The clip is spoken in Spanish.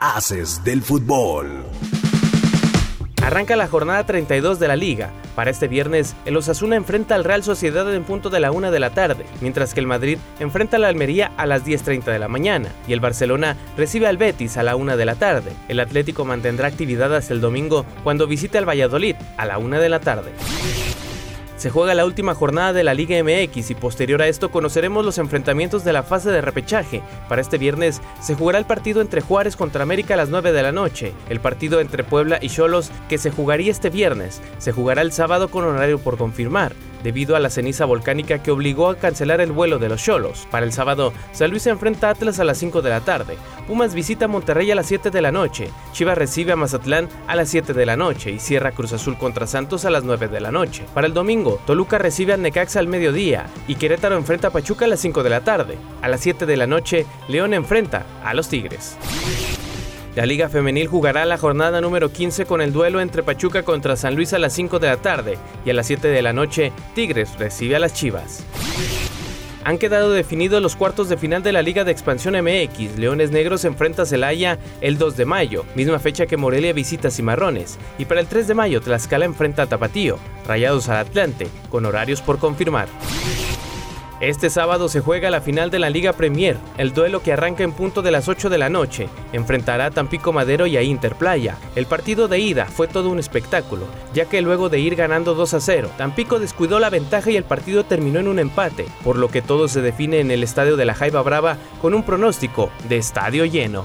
Haces del fútbol. Arranca la jornada 32 de la liga. Para este viernes, el Osasuna enfrenta al Real Sociedad en punto de la 1 de la tarde, mientras que el Madrid enfrenta a la Almería a las 10.30 de la mañana y el Barcelona recibe al Betis a la 1 de la tarde. El Atlético mantendrá actividad hasta el domingo cuando visite al Valladolid a la 1 de la tarde. Se juega la última jornada de la Liga MX y posterior a esto conoceremos los enfrentamientos de la fase de repechaje. Para este viernes se jugará el partido entre Juárez contra América a las 9 de la noche, el partido entre Puebla y Cholos que se jugaría este viernes, se jugará el sábado con horario por confirmar debido a la ceniza volcánica que obligó a cancelar el vuelo de los Cholos. Para el sábado, San Luis se enfrenta a Atlas a las 5 de la tarde, Pumas visita Monterrey a las 7 de la noche, Chivas recibe a Mazatlán a las 7 de la noche y cierra Cruz Azul contra Santos a las 9 de la noche. Para el domingo, Toluca recibe a Necaxa al mediodía y Querétaro enfrenta a Pachuca a las 5 de la tarde. A las 7 de la noche, León enfrenta a los Tigres. La Liga Femenil jugará la jornada número 15 con el duelo entre Pachuca contra San Luis a las 5 de la tarde y a las 7 de la noche Tigres recibe a las Chivas. Han quedado definidos los cuartos de final de la Liga de Expansión MX. Leones Negros enfrenta a Celaya el 2 de mayo, misma fecha que Morelia visita Cimarrones. Y para el 3 de mayo Tlaxcala enfrenta a Tapatío, Rayados al Atlante, con horarios por confirmar. Este sábado se juega la final de la Liga Premier, el duelo que arranca en punto de las 8 de la noche. Enfrentará a Tampico Madero y a Interplaya. El partido de ida fue todo un espectáculo, ya que luego de ir ganando 2 a 0, Tampico descuidó la ventaja y el partido terminó en un empate, por lo que todo se define en el estadio de la Jaiba Brava con un pronóstico de estadio lleno.